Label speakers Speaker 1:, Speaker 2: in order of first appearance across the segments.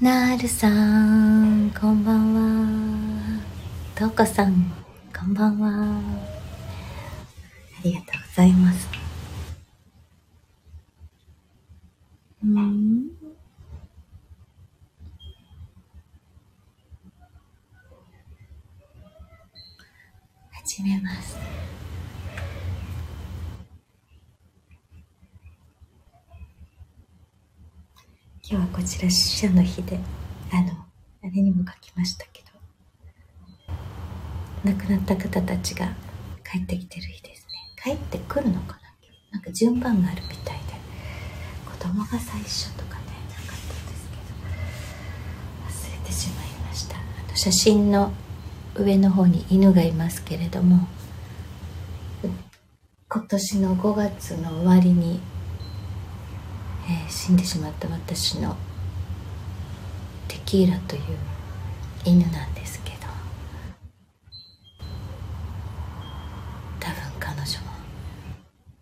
Speaker 1: なるさん、こんばんは。とうこさん、こんばんは。ありがとうございます。うん始めます。今日はこちら死者の日で、あの、あれにも書きましたけど、亡くなった方たちが帰ってきてる日ですね。帰ってくるのかななんか順番があるみたいで、子供が最初とかね、なかったんですけど、忘れてしまいました。あの写真の上の方に犬がいますけれども今年の5月の終わりに、えー、死んでしまった私のテキーラという犬なんですけど多分彼女も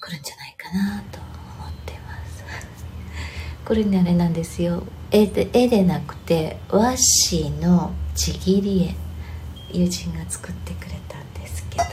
Speaker 1: 来るんじゃないかなと思ってます。これねあれなんですよ。絵で絵でなくて和紙のちぎり絵友人が作ってくれたんですけど。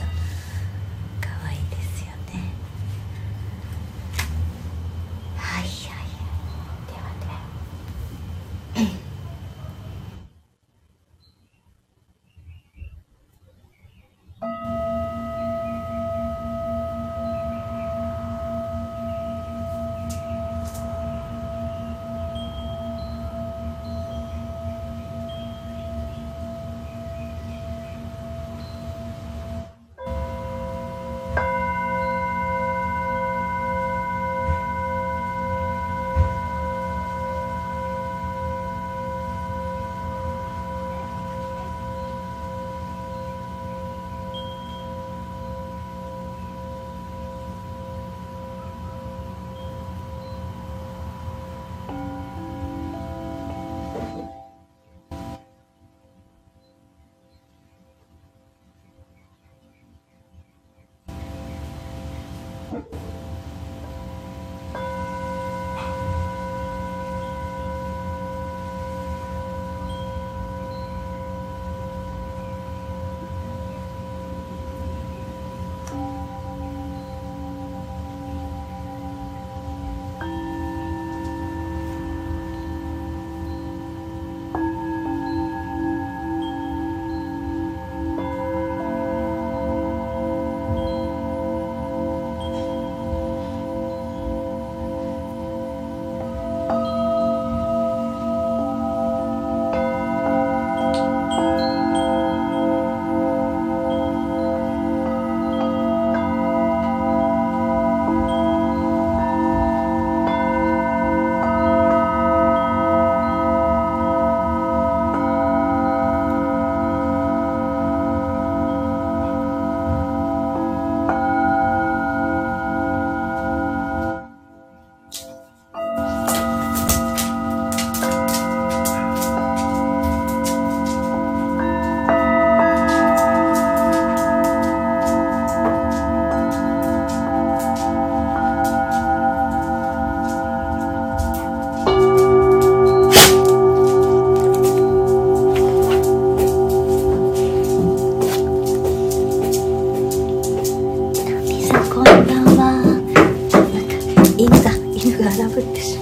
Speaker 1: I love it.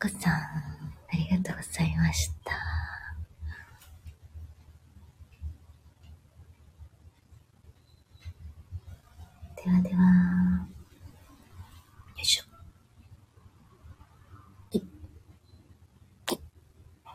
Speaker 1: こさん、ありがとうございました。ではでは。